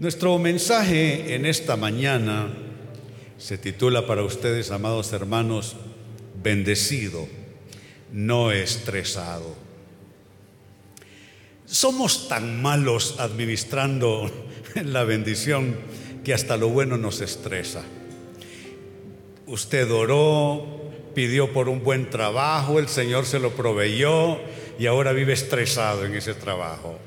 Nuestro mensaje en esta mañana se titula para ustedes, amados hermanos, bendecido, no estresado. Somos tan malos administrando la bendición que hasta lo bueno nos estresa. Usted oró, pidió por un buen trabajo, el Señor se lo proveyó y ahora vive estresado en ese trabajo.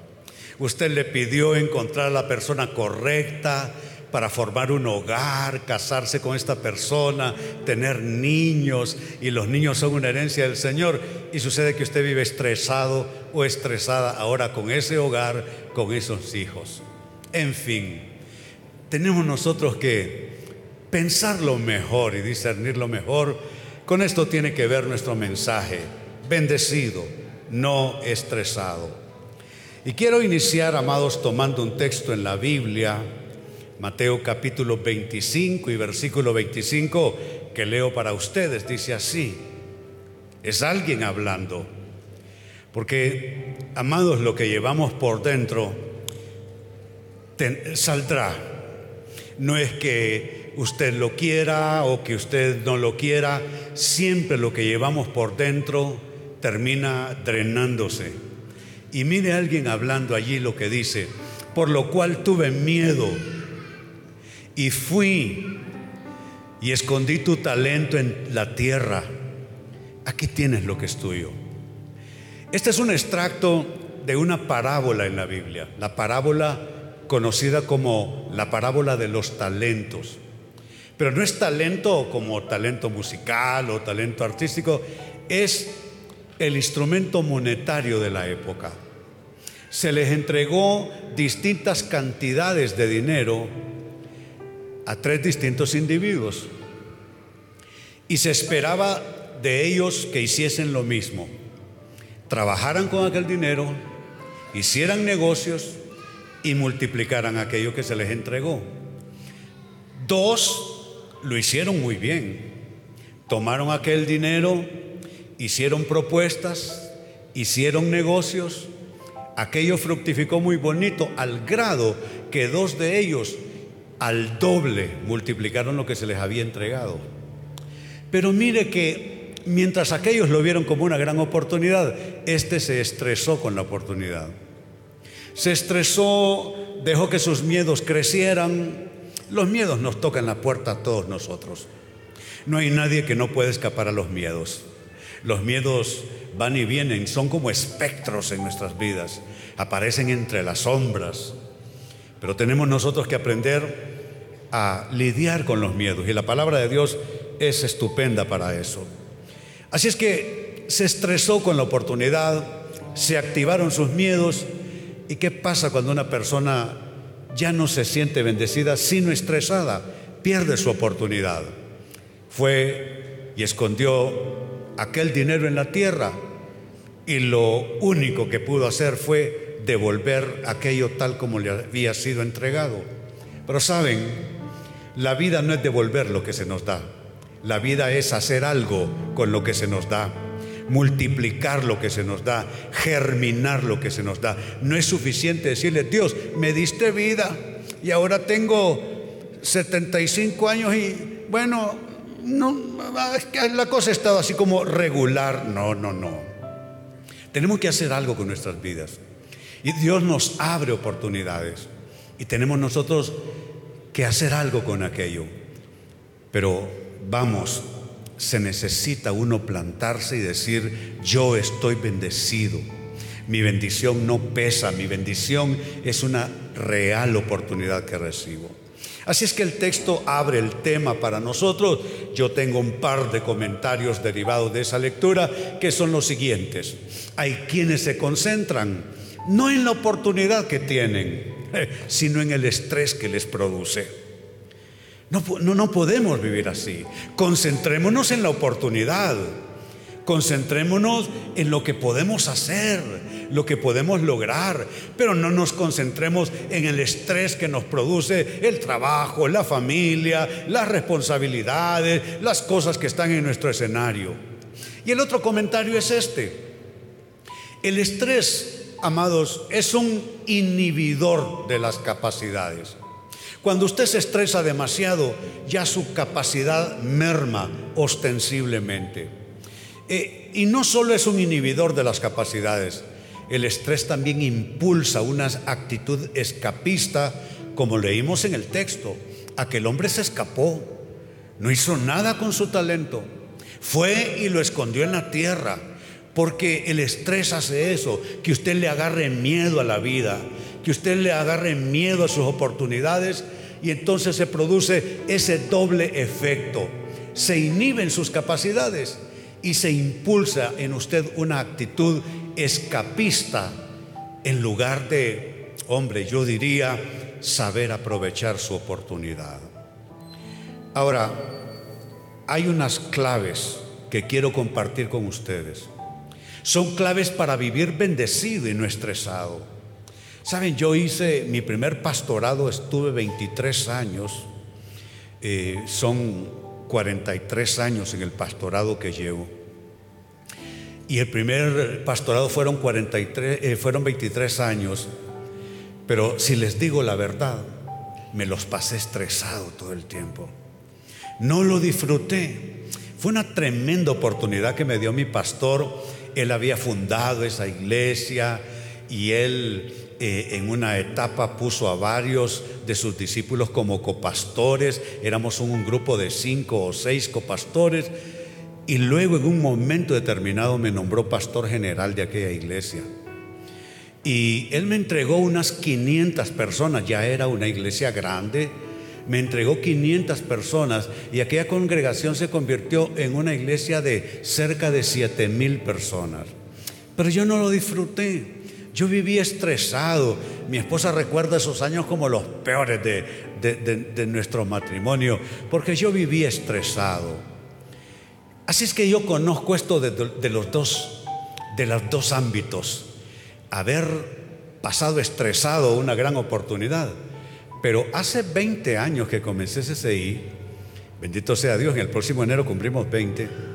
Usted le pidió encontrar a la persona correcta para formar un hogar, casarse con esta persona, tener niños, y los niños son una herencia del Señor, y sucede que usted vive estresado o estresada ahora con ese hogar, con esos hijos. En fin, tenemos nosotros que pensar lo mejor y discernir lo mejor. Con esto tiene que ver nuestro mensaje, bendecido, no estresado. Y quiero iniciar, amados, tomando un texto en la Biblia, Mateo capítulo 25 y versículo 25, que leo para ustedes, dice así, es alguien hablando, porque, amados, lo que llevamos por dentro saldrá. No es que usted lo quiera o que usted no lo quiera, siempre lo que llevamos por dentro termina drenándose. Y mire a alguien hablando allí lo que dice, por lo cual tuve miedo y fui y escondí tu talento en la tierra. Aquí tienes lo que es tuyo. Este es un extracto de una parábola en la Biblia, la parábola conocida como la parábola de los talentos. Pero no es talento como talento musical o talento artístico, es el instrumento monetario de la época se les entregó distintas cantidades de dinero a tres distintos individuos. Y se esperaba de ellos que hiciesen lo mismo, trabajaran con aquel dinero, hicieran negocios y multiplicaran aquello que se les entregó. Dos lo hicieron muy bien, tomaron aquel dinero, hicieron propuestas, hicieron negocios, Aquello fructificó muy bonito al grado que dos de ellos al doble multiplicaron lo que se les había entregado. Pero mire que mientras aquellos lo vieron como una gran oportunidad, este se estresó con la oportunidad. Se estresó, dejó que sus miedos crecieran. Los miedos nos tocan la puerta a todos nosotros. No hay nadie que no pueda escapar a los miedos. Los miedos van y vienen, son como espectros en nuestras vidas, aparecen entre las sombras. Pero tenemos nosotros que aprender a lidiar con los miedos y la palabra de Dios es estupenda para eso. Así es que se estresó con la oportunidad, se activaron sus miedos y qué pasa cuando una persona ya no se siente bendecida, sino estresada, pierde su oportunidad. Fue y escondió aquel dinero en la tierra y lo único que pudo hacer fue devolver aquello tal como le había sido entregado. Pero saben, la vida no es devolver lo que se nos da, la vida es hacer algo con lo que se nos da multiplicar lo que se nos da, germinar lo que se nos da. No es suficiente decirle, Dios, me diste vida y ahora tengo 75 años y bueno, no, la cosa ha estado así como regular. No, no, no. Tenemos que hacer algo con nuestras vidas. Y Dios nos abre oportunidades. Y tenemos nosotros que hacer algo con aquello. Pero vamos, se necesita uno plantarse y decir, yo estoy bendecido. Mi bendición no pesa, mi bendición es una real oportunidad que recibo. Así es que el texto abre el tema para nosotros. Yo tengo un par de comentarios derivados de esa lectura que son los siguientes. Hay quienes se concentran no en la oportunidad que tienen, sino en el estrés que les produce. No, no, no podemos vivir así. Concentrémonos en la oportunidad. Concentrémonos en lo que podemos hacer, lo que podemos lograr, pero no nos concentremos en el estrés que nos produce el trabajo, la familia, las responsabilidades, las cosas que están en nuestro escenario. Y el otro comentario es este. El estrés amados, es un inhibidor de las capacidades. Cuando usted se estresa demasiado, ya su capacidad merma ostensiblemente. Eh, y no solo es un inhibidor de las capacidades, el estrés también impulsa una actitud escapista, como leímos en el texto. Aquel hombre se escapó, no hizo nada con su talento, fue y lo escondió en la tierra, porque el estrés hace eso, que usted le agarre miedo a la vida, que usted le agarre miedo a sus oportunidades y entonces se produce ese doble efecto. Se inhiben sus capacidades y se impulsa en usted una actitud escapista en lugar de, hombre, yo diría, saber aprovechar su oportunidad. Ahora, hay unas claves que quiero compartir con ustedes. Son claves para vivir bendecido y no estresado. Saben, yo hice mi primer pastorado, estuve 23 años, eh, son 43 años en el pastorado que llevo. Y el primer pastorado fueron, 43, eh, fueron 23 años, pero si les digo la verdad, me los pasé estresado todo el tiempo. No lo disfruté. Fue una tremenda oportunidad que me dio mi pastor. Él había fundado esa iglesia y él eh, en una etapa puso a varios de sus discípulos como copastores, éramos un grupo de cinco o seis copastores, y luego en un momento determinado me nombró pastor general de aquella iglesia. Y él me entregó unas 500 personas, ya era una iglesia grande, me entregó 500 personas y aquella congregación se convirtió en una iglesia de cerca de 7 mil personas. Pero yo no lo disfruté. Yo viví estresado. Mi esposa recuerda esos años como los peores de, nuestro matrimonio, porque yo viví estresado. Así es que yo conozco esto de, los dos, de los dos ámbitos. Haber pasado estresado una gran oportunidad. Pero hace 20 años que comencé CCI, bendito sea Dios, en el próximo enero cumplimos 20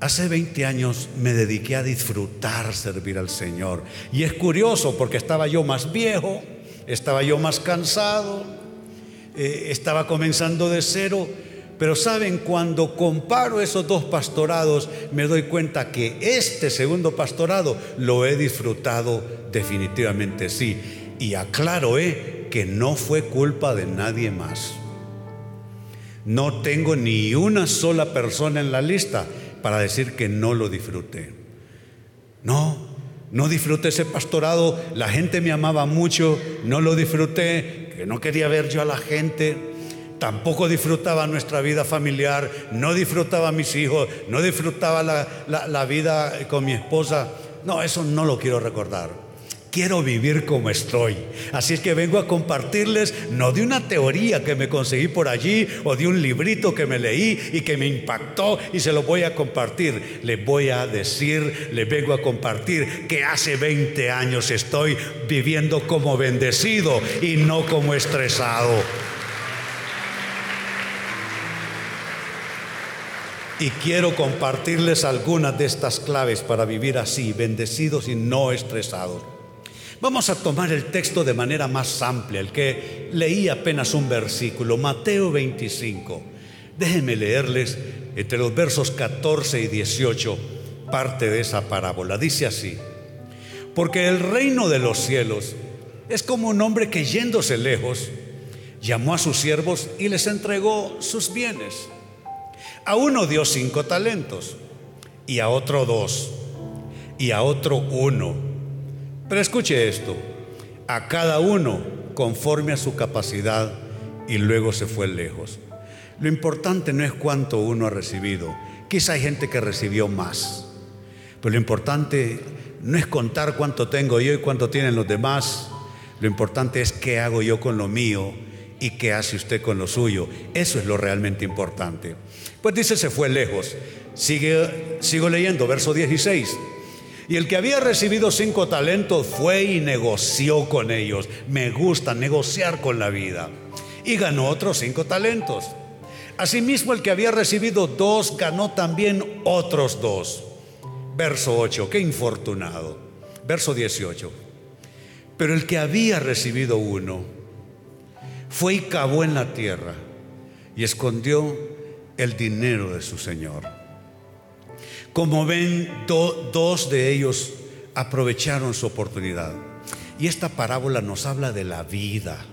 Hace 20 años me dediqué a disfrutar servir al Señor. Y es curioso porque estaba yo más viejo, estaba yo más cansado, eh, estaba comenzando de cero. Pero saben, cuando comparo esos dos pastorados, me doy cuenta que este segundo pastorado lo he disfrutado definitivamente sí. Y aclaro eh, que no fue culpa de nadie más. No tengo ni una sola persona en la lista para decir que no lo disfruté. No, no disfruté ese pastorado, la gente me amaba mucho, no lo disfruté, que no quería ver yo a la gente, tampoco disfrutaba nuestra vida familiar, no disfrutaba a mis hijos, no disfrutaba la, la vida con mi esposa. No, eso no lo quiero recordar. Quiero vivir como estoy. Así es que vengo a compartirles no de una teoría que me conseguí por allí o de un librito que me leí y que me impactó y se lo voy a compartir. Les voy a decir, les vengo a compartir que hace 20 años estoy viviendo como bendecido y no como estresado. Y quiero compartirles algunas de estas claves para vivir así, bendecidos y no estresados. Vamos a tomar el texto de manera más amplia, el que leí apenas un versículo, Mateo 25. Déjenme leerles entre los versos 14 y 18 parte de esa parábola. Dice así, porque el reino de los cielos es como un hombre que yéndose lejos, llamó a sus siervos y les entregó sus bienes. A uno dio cinco talentos, y a otro dos, y a otro uno pero escuche esto, a cada uno conforme a su capacidad y luego se fue lejos. Lo importante no es cuánto uno ha recibido, quizá hay gente que recibió más, pero lo importante no es contar cuánto tengo yo y cuánto tienen los demás, lo importante es qué hago yo con lo mío y qué hace usted con lo suyo. Eso es lo realmente importante. Pues dice, se fue lejos. Sigo leyendo, verso 16. Y el que había recibido cinco talentos fue y negoció con ellos. Me gusta negociar con la vida. Y ganó otros cinco talentos. Asimismo, el que había recibido dos ganó también otros dos. Verso 8, qué infortunado. verso 18. Pero el que había recibido uno fue y cavó en la tierra y escondió el dinero de su señor. Como ven, dos de ellos aprovecharon su oportunidad. Y esta parábola nos habla de la vida.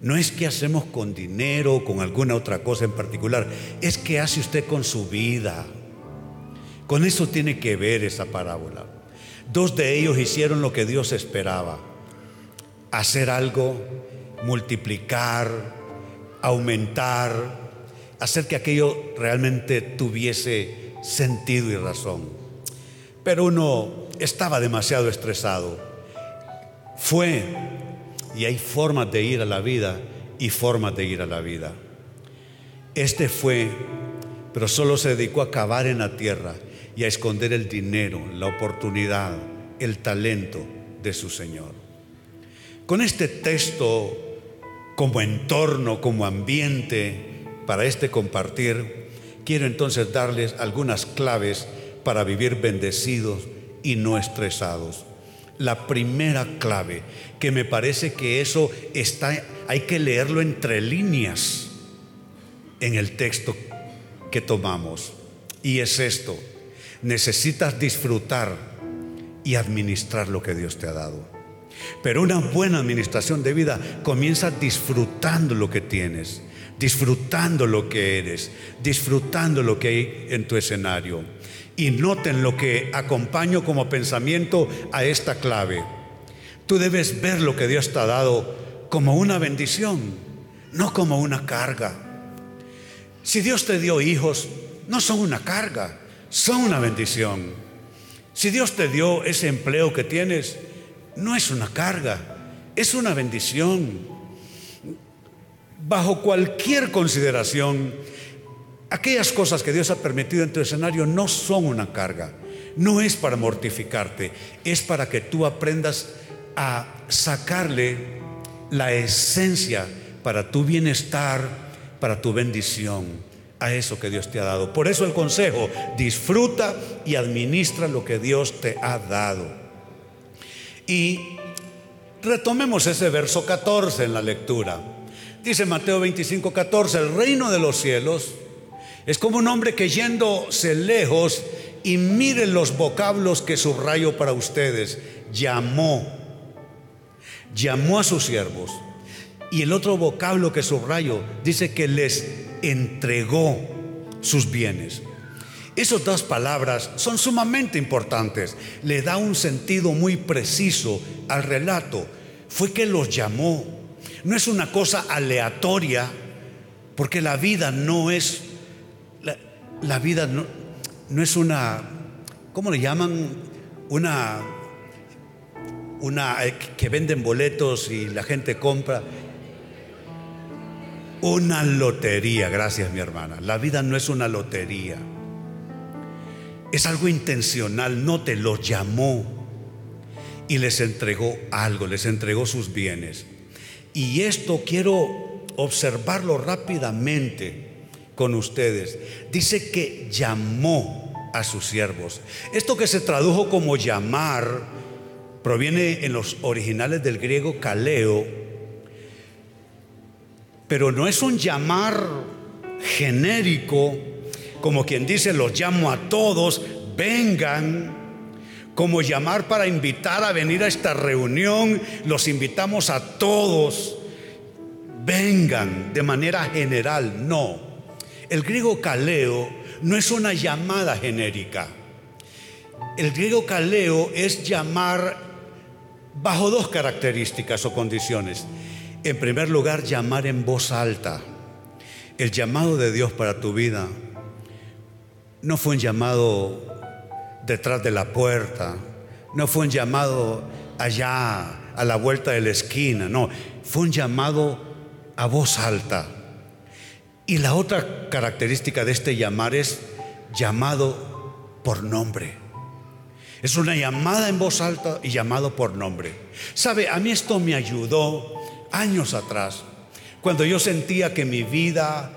No es que hacemos con dinero o con alguna otra cosa en particular, es que hace usted con su vida. Con eso tiene que ver esa parábola. Dos de ellos hicieron lo que Dios esperaba, hacer algo, multiplicar, aumentar, hacer que aquello realmente tuviese sentido y razón. Pero uno estaba demasiado estresado. Fue, y hay formas de ir a la vida y formas de ir a la vida. Este fue, pero solo se dedicó a cavar en la tierra y a esconder el dinero, la oportunidad, el talento de su Señor. Con este texto como entorno, como ambiente para este compartir, quiero entonces darles algunas claves para vivir bendecidos y no estresados. La primera clave, que me parece que eso está, hay que leerlo entre líneas en el texto que tomamos. Y es esto, necesitas disfrutar y administrar lo que Dios te ha dado. Pero una buena administración de vida comienza disfrutando lo que tienes, disfrutando lo que eres, disfrutando lo que hay en tu escenario. Y noten lo que acompaño como pensamiento a esta clave. Tú debes ver lo que Dios te ha dado como una bendición, no como una carga. Si Dios te dio hijos, no son una carga, son una bendición. Si Dios te dio ese empleo que tienes, no es una carga, es una bendición. Bajo cualquier consideración, aquellas cosas que Dios ha permitido en tu escenario no son una carga, no es para mortificarte, es para que tú aprendas a sacarle la esencia para tu bienestar, para tu bendición a eso que Dios te ha dado. Por eso el consejo, disfruta y administra lo que Dios te ha dado. Y retomemos ese verso 14 en la lectura. Dice Mateo 25, 14, el reino de los cielos es como un hombre que yéndose lejos y miren los vocablos que subrayo para ustedes, llamó, llamó a sus siervos. Y el otro vocablo que subrayo dice que les entregó sus bienes. Esas dos palabras son sumamente importantes. Le da un sentido muy preciso al relato. Fue que los llamó. No es una cosa aleatoria, porque la vida no es, la, vida no, no, es una, ¿cómo le llaman? Una, una, eh, que venden boletos y la gente compra. Una lotería, gracias mi hermana. La vida no es una lotería. Es algo intencional, no te lo llamó y les entregó algo, les entregó sus bienes. Y esto quiero observarlo rápidamente con ustedes. Dice que llamó a sus siervos. Esto que se tradujo como llamar proviene en los originales del griego kaleo pero no es un llamar genérico, como quien dice, los llamo a todos, vengan, como llamar para invitar a venir a esta reunión, los invitamos a todos, vengan de manera general, no. El griego caleo no es una llamada genérica. El griego caleo es llamar bajo dos características o condiciones. En primer lugar, llamar en voz alta. El llamado de Dios para tu vida no fue un llamado detrás de la puerta, no fue un llamado allá a la vuelta de la esquina, no, fue un llamado a voz alta. Y la otra característica de este llamar es llamado por nombre. Es una llamada en voz alta y llamado por nombre. Sabe, a mí esto me ayudó años atrás, cuando yo sentía que mi vida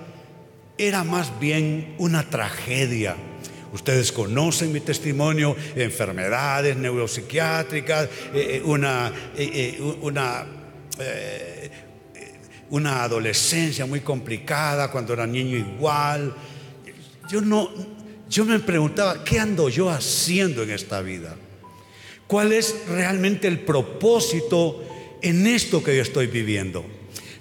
era más bien una tragedia, Ustedes conocen mi testimonio, enfermedades neuropsiquiátricas, eh, eh, una, eh, una, una adolescencia muy complicada cuando era niño igual. Yo no, yo me preguntaba, ¿qué ando yo haciendo en esta vida? ¿Cuál es realmente el propósito en esto que yo estoy viviendo?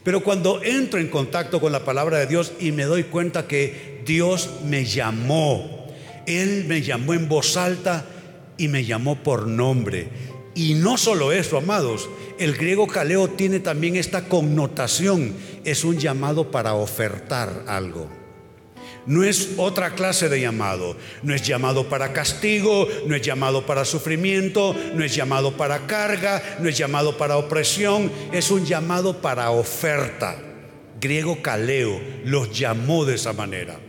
Pero cuando entro en contacto con la palabra de Dios y me doy cuenta que Dios me llamó, Él me llamó en voz alta y me llamó por nombre. Y no solo eso, amados, el griego caleo tiene también esta connotación, es un llamado para ofertar algo. No es otra clase de llamado. No es llamado para castigo, no es llamado para sufrimiento, no es llamado para carga, no es llamado para opresión, es un llamado para oferta. Griego caleo los llamó de esa manera.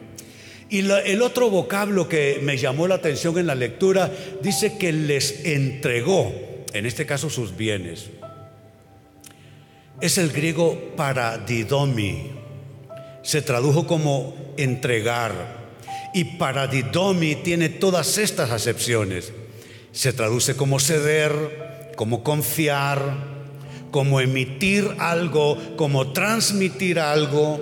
Y el otro vocablo que me llamó la atención en la lectura dice que les entregó, en este caso sus bienes. Es el griego paradidomi se tradujo como entregar. Y paradidomi tiene todas estas acepciones. Se traduce como ceder, como confiar, como emitir algo, como transmitir algo.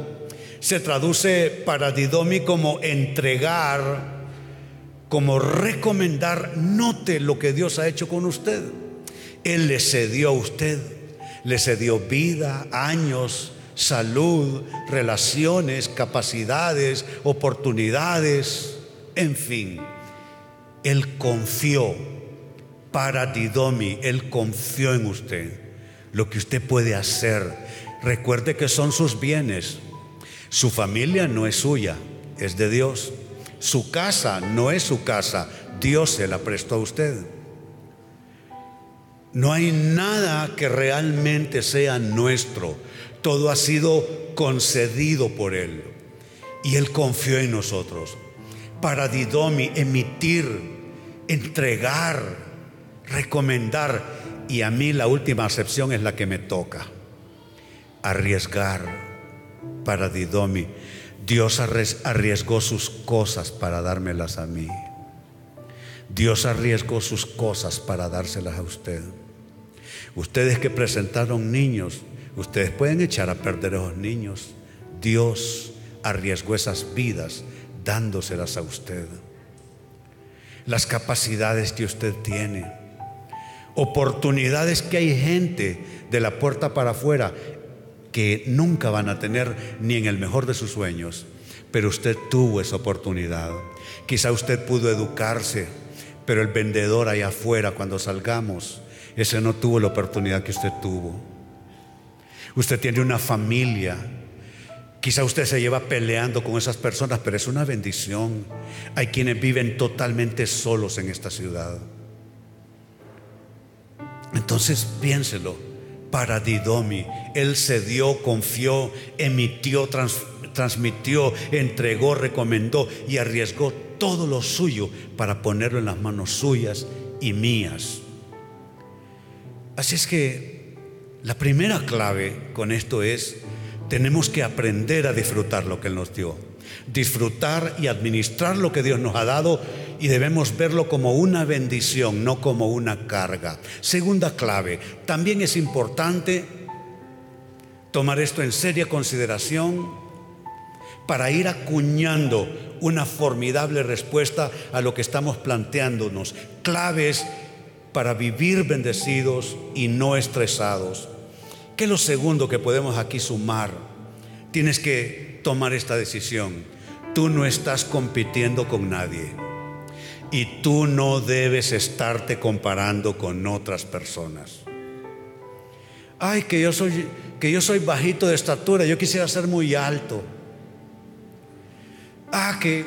Se traduce paradidomi como entregar, como recomendar. Note lo que Dios ha hecho con usted. Él le cedió a usted, le cedió vida, años, salud, relaciones, capacidades, oportunidades, en fin. Él confió, para Didomi, Él confió en usted, lo que usted puede hacer. Recuerde que son sus bienes. Su familia no es suya, es de Dios. Su casa no es su casa, Dios se la prestó a usted. No hay nada que realmente sea nuestro. Todo ha sido concedido por Él. Y Él confió en nosotros. Para Didomi, emitir, entregar, recomendar. Y a mí la última acepción es la que me toca. Arriesgar. Para Didomi. Dios arriesgó sus cosas para dármelas a mí. Dios arriesgó sus cosas para dárselas a usted. Ustedes que presentaron niños, Ustedes pueden echar a perder a esos niños. Dios arriesgó esas vidas dándoselas a usted. Las capacidades que usted tiene. Oportunidades que hay gente de la puerta para afuera que nunca van a tener ni en el mejor de sus sueños. Pero usted tuvo esa oportunidad. Quizá usted pudo educarse, pero el vendedor allá afuera cuando salgamos, ese no tuvo la oportunidad que usted tuvo. Usted tiene una familia. Quizá usted se lleva peleando con esas personas, pero es una bendición. Hay quienes viven totalmente solos en esta ciudad. Entonces piénselo, para Didomi, él cedió, confió, emitió, transmitió, entregó, recomendó y arriesgó todo lo suyo para ponerlo en las manos suyas y mías. Así es que la primera clave con esto es, tenemos que aprender a disfrutar lo que Él nos dio. Disfrutar y administrar lo que Dios nos ha dado y debemos verlo como una bendición, no como una carga. Segunda clave, también es importante tomar esto en seria consideración para ir acuñando una formidable respuesta a lo que estamos planteándonos. Claves para vivir bendecidos y no estresados. ¿Qué es lo segundo que podemos aquí sumar? Tienes que tomar esta decisión. Tú no estás compitiendo con nadie y tú no debes estarte comparando con otras personas. Ay, que yo soy que yo soy bajito de estatura, yo quisiera ser muy alto. Ah, que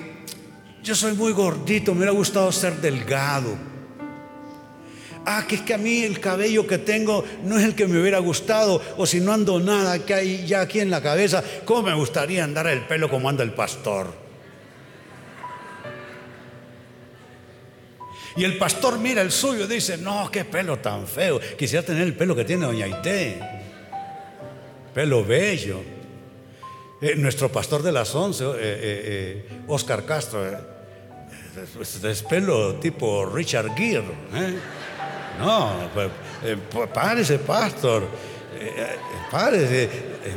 yo soy muy gordito, me hubiera gustado ser delgado. Ah, que es que a mí el cabello que tengo no es el que me hubiera gustado, o si no ando nada que hay ya aquí en la cabeza, ¿cómo me gustaría andar el pelo como anda el pastor? Y el pastor mira el suyo y dice, no, qué pelo tan feo, quisiera tener el pelo que tiene doña Ité, pelo bello. Eh, nuestro pastor de las once, eh, eh, Oscar Castro, es pelo tipo Richard Gere. No, pues, pues, párese, pastor. Párese.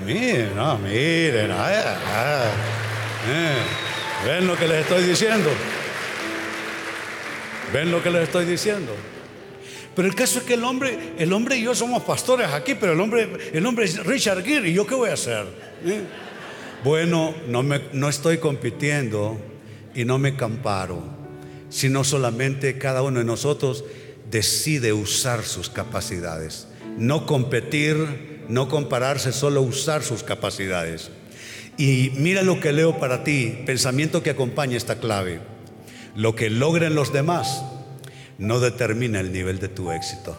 miren, no, miren. ¿Ven lo que les estoy diciendo? ¿Ven lo que les estoy diciendo? Pero el caso es que el hombre, el hombre y yo somos pastores aquí, pero el hombre, el hombre es Richard Gere. ¿Y yo qué voy a hacer? Bueno, no, me, no estoy compitiendo y no me camparo, sino solamente cada uno de nosotros decide usar sus capacidades. No competir, no compararse, solo usar sus capacidades. Y mira lo que leo para ti, pensamiento que acompaña esta clave. Lo que logren los demás no determina el nivel de tu éxito.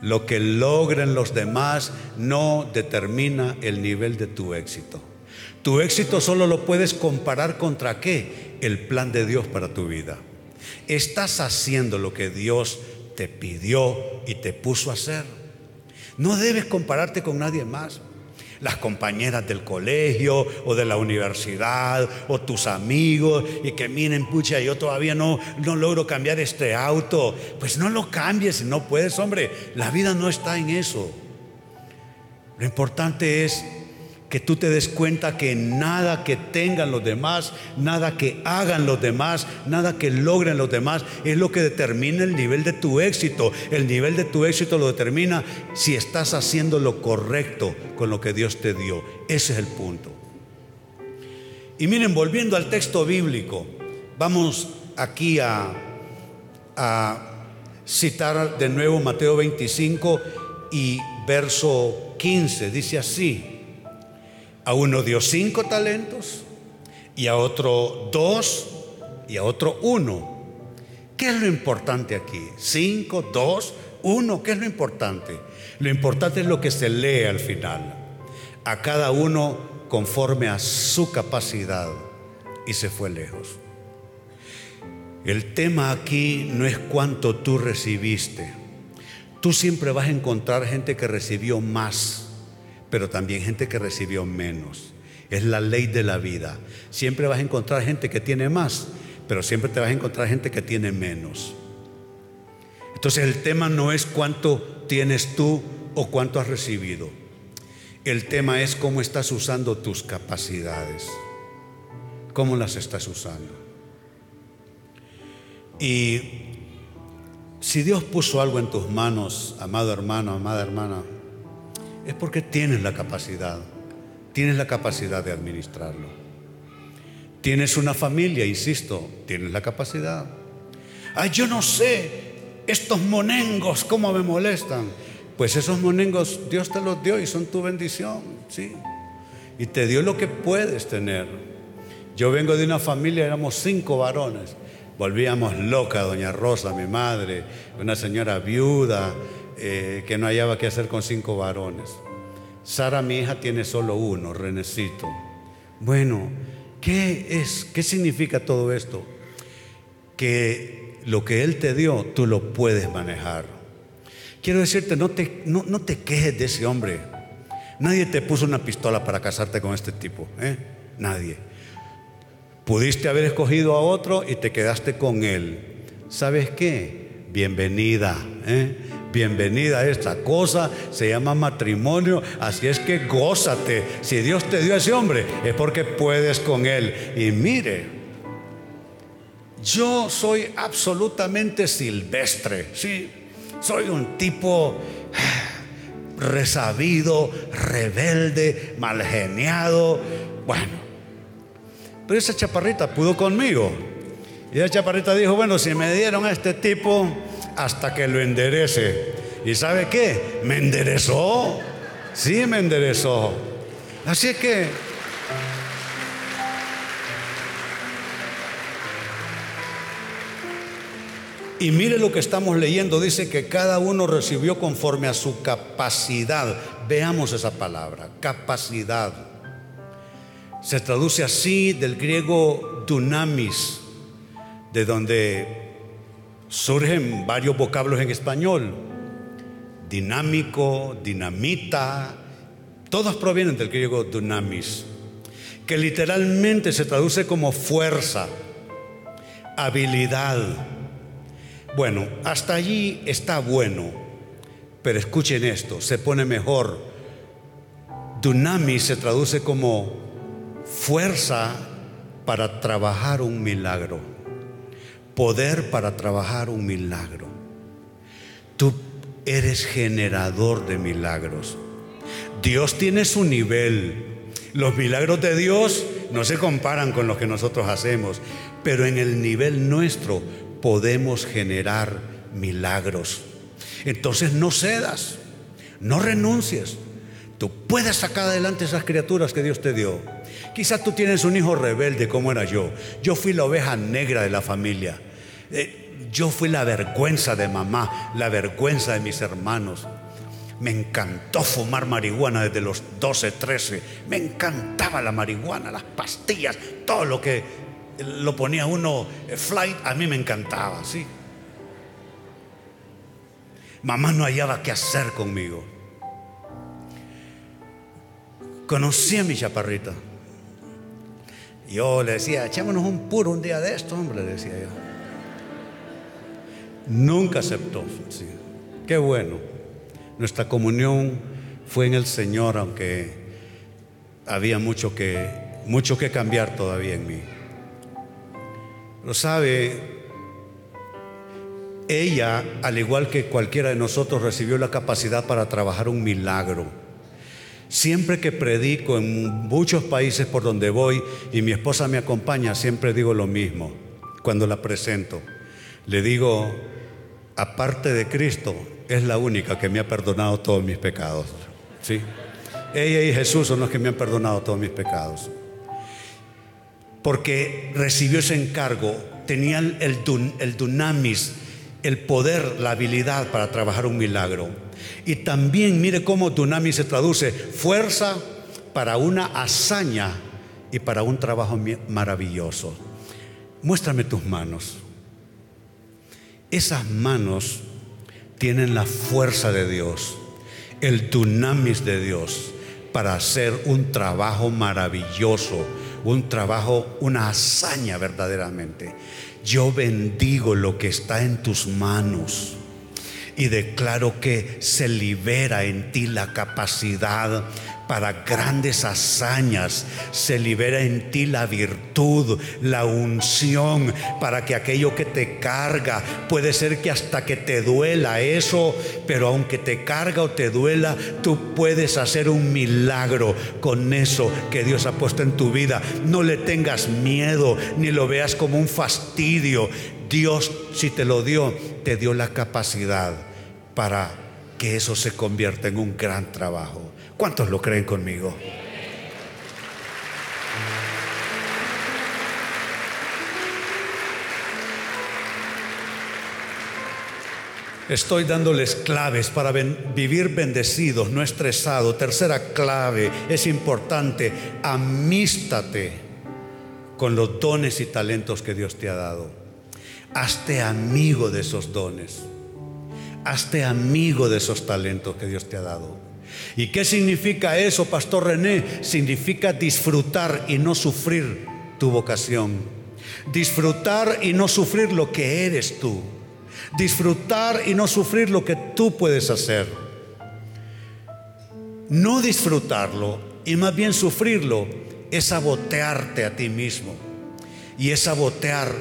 Lo que logren los demás no determina el nivel de tu éxito. Tu éxito solo lo puedes comparar contra qué? El plan de Dios para tu vida. Estás haciendo lo que Dios te pidió y te puso a hacer. No debes compararte con nadie más. Las compañeras del colegio o de la universidad o tus amigos y que miren, pucha, yo todavía no, no logro cambiar este auto. Pues no lo cambies si no puedes, hombre. La vida no está en eso. Lo importante es que tú te des cuenta que nada que tengan los demás, nada que hagan los demás, nada que logren los demás es lo que determina el nivel de tu éxito. El nivel de tu éxito lo determina si estás haciendo lo correcto con lo que Dios te dio. Ese es el punto. Y miren, volviendo al texto bíblico, vamos aquí a, a citar de nuevo Mateo 25 y verso 15. Dice así. A uno dio cinco talentos y a otro dos y a otro uno. ¿Qué es lo importante aquí? Cinco, dos, uno. ¿Qué es lo importante? Lo importante es lo que se lee al final. A cada uno conforme a su capacidad y se fue lejos. El tema aquí no es cuánto tú recibiste. Tú siempre vas a encontrar gente que recibió más pero también gente que recibió menos. Es la ley de la vida. Siempre vas a encontrar gente que tiene más, pero siempre te vas a encontrar gente que tiene menos. Entonces el tema no es cuánto tienes tú o cuánto has recibido. El tema es cómo estás usando tus capacidades. ¿Cómo las estás usando? Y si Dios puso algo en tus manos, amado hermano, amada hermana, es porque tienes la capacidad, tienes la capacidad de administrarlo. Tienes una familia, insisto, tienes la capacidad. Ay, yo no sé, estos monengos, cómo me molestan. Pues esos monengos Dios te los dio y son tu bendición, sí. Y te dio lo que puedes tener. Yo vengo de una familia, éramos cinco varones. Volvíamos loca, doña Rosa, mi madre, una señora viuda, eh, que no hallaba qué hacer con cinco varones. Sara, mi hija, tiene solo uno, Renecito. Bueno, ¿qué es? ¿Qué significa todo esto? Que lo que Él te dio, tú lo puedes manejar. Quiero decirte, no te, no, te quejes de ese hombre. Nadie te puso una pistola para casarte con este tipo. ¿eh? Nadie. Pudiste haber escogido a otro y te quedaste con él. ¿Sabes qué? Bienvenida. ¿eh? Bienvenida a esta cosa, se llama matrimonio, así es que gózate. Si Dios te dio a ese hombre, es porque puedes con él. Y mire, yo soy absolutamente silvestre, sí, soy un tipo resabido, rebelde, malgeniado, bueno. Pero esa chaparrita pudo conmigo. Y esa chaparrita dijo, bueno, si me dieron a este tipo, hasta que lo enderece. ¿Y sabe qué? Me enderezó. Sí, me enderezó. Así es que... Y mire lo que estamos leyendo, dice que cada uno recibió conforme a su capacidad. Veamos esa palabra, capacidad. Se traduce así del griego dunamis, de donde surgen varios vocablos en español. Dinámico, dinamita, todos provienen del griego dunamis, que literalmente se traduce como fuerza, habilidad. Bueno, hasta allí está bueno, pero escuchen esto, se pone mejor. Dunamis se traduce como fuerza para trabajar un milagro, poder para trabajar un milagro. Tú eres generador de milagros. Dios tiene su nivel. Los milagros de Dios no se comparan con los que nosotros hacemos, pero en el nivel nuestro podemos generar milagros. Entonces no cedas, no renuncies. Tú puedes sacar adelante esas criaturas que Dios te dio. Quizás tú tienes un hijo rebelde como era yo. Yo fui la oveja negra de la familia. Eh, yo fui la vergüenza de mamá, la vergüenza de mis hermanos. Me encantó fumar marihuana desde los 12, 13. Me encantaba la marihuana, las pastillas, todo lo que lo ponía uno eh, flight, a mí me encantaba, sí. Mamá no hallaba qué hacer conmigo. Conocí a mi chaparrita. Yo le decía, echémonos un puro un día de esto, hombre, le decía yo. Nunca aceptó. Qué bueno. Nuestra comunión fue en el Señor, aunque había mucho que, mucho que cambiar todavía en mí. Lo sabe, ella, al igual que cualquiera de nosotros, recibió la capacidad para trabajar un milagro. Siempre que predico en muchos países por donde voy y mi esposa me acompaña, siempre digo lo mismo cuando la presento. Le digo, aparte de Cristo, es la única que me ha perdonado todos mis pecados. ¿sí? Ella y Jesús son los que me han perdonado todos mis pecados. Porque recibió ese encargo, tenía el, el dunamis, el poder, la habilidad para trabajar un milagro. Y también mire cómo dunamis se traduce, fuerza para una hazaña y para un trabajo maravilloso. Muéstrame tus manos. Esas manos tienen la fuerza de Dios, el dunamis de Dios para hacer un trabajo maravilloso, un trabajo, una hazaña verdaderamente. Yo bendigo lo que está en tus manos y declaro que se libera en ti la capacidad para grandes hazañas. Se libera en ti la virtud, la unción, para que aquello que te carga, puede ser que hasta que te duela eso, pero aunque te carga o te duela, tú puedes hacer un milagro con eso que Dios ha puesto en tu vida. No le tengas miedo, ni lo veas como un fastidio. Dios, si te lo dio, te dio la capacidad para que eso se convierta en un gran trabajo. ¿Cuántos lo creen conmigo? Estoy dándoles claves para vivir bendecidos, no estresados. Tercera clave, es importante, amístate con los dones y talentos que Dios te ha dado. Hazte amigo de esos dones. Hazte amigo de esos talentos que Dios te ha dado. ¿Y qué significa eso, Pastor René? Significa disfrutar y no sufrir tu vocación. Disfrutar y no sufrir lo que eres tú. Disfrutar y no sufrir lo que tú puedes hacer. No disfrutarlo y más bien sufrirlo es sabotearte a ti mismo. Y es sabotear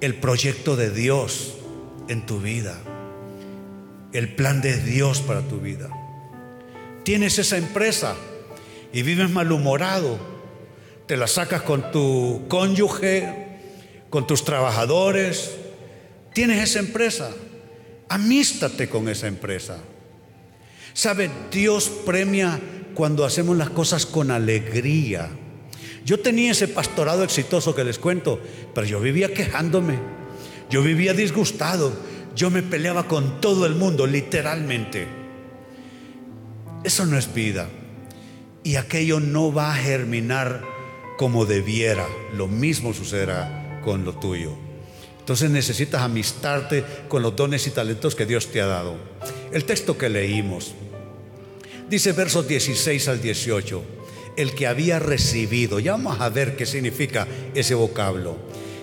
el proyecto de Dios en tu vida. El plan de Dios para tu vida tienes esa empresa y vives malhumorado, te la sacas con tu cónyuge, con tus trabajadores, tienes esa empresa, amístate con esa empresa. ¿Sabe? Dios premia cuando hacemos las cosas con alegría. Yo tenía ese pastorado exitoso que les cuento, pero yo vivía quejándome, yo vivía disgustado, yo me peleaba con todo el mundo, literalmente. Eso no es vida. Y aquello no va a germinar como debiera. Lo mismo sucederá con lo tuyo. Entonces necesitas amistarte con los dones y talentos que Dios te ha dado. El texto que leímos dice versos 16 al 18, el que había recibido, ya vamos a ver qué significa ese vocablo,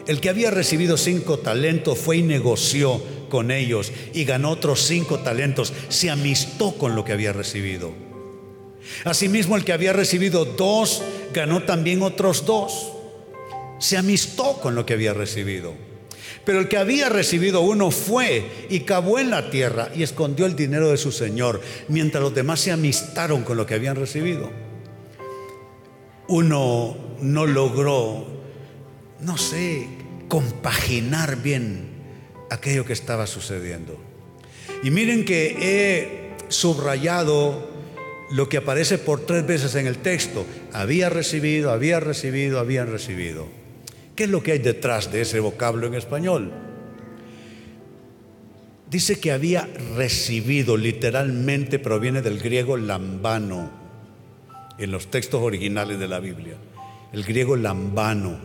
El que había recibido cinco talentos fue y negoció con ellos y ganó otros cinco talentos. Se amistó con lo que había recibido. Asimismo, el que había recibido dos ganó también otros dos. Se amistó con lo que había recibido. Pero el que había recibido uno fue y cavó en la tierra y escondió el dinero de su señor, mientras los demás se amistaron con lo que habían recibido. Uno no logró, no sé, compaginar bien aquello que estaba sucediendo. Y miren que he subrayado lo que aparece por tres veces en el texto. Había recibido, había recibido, habían recibido. ¿Qué es lo que hay detrás de ese vocablo en español? Dice que había recibido, literalmente proviene del griego lambano, en los textos originales de la Biblia. El griego lambano,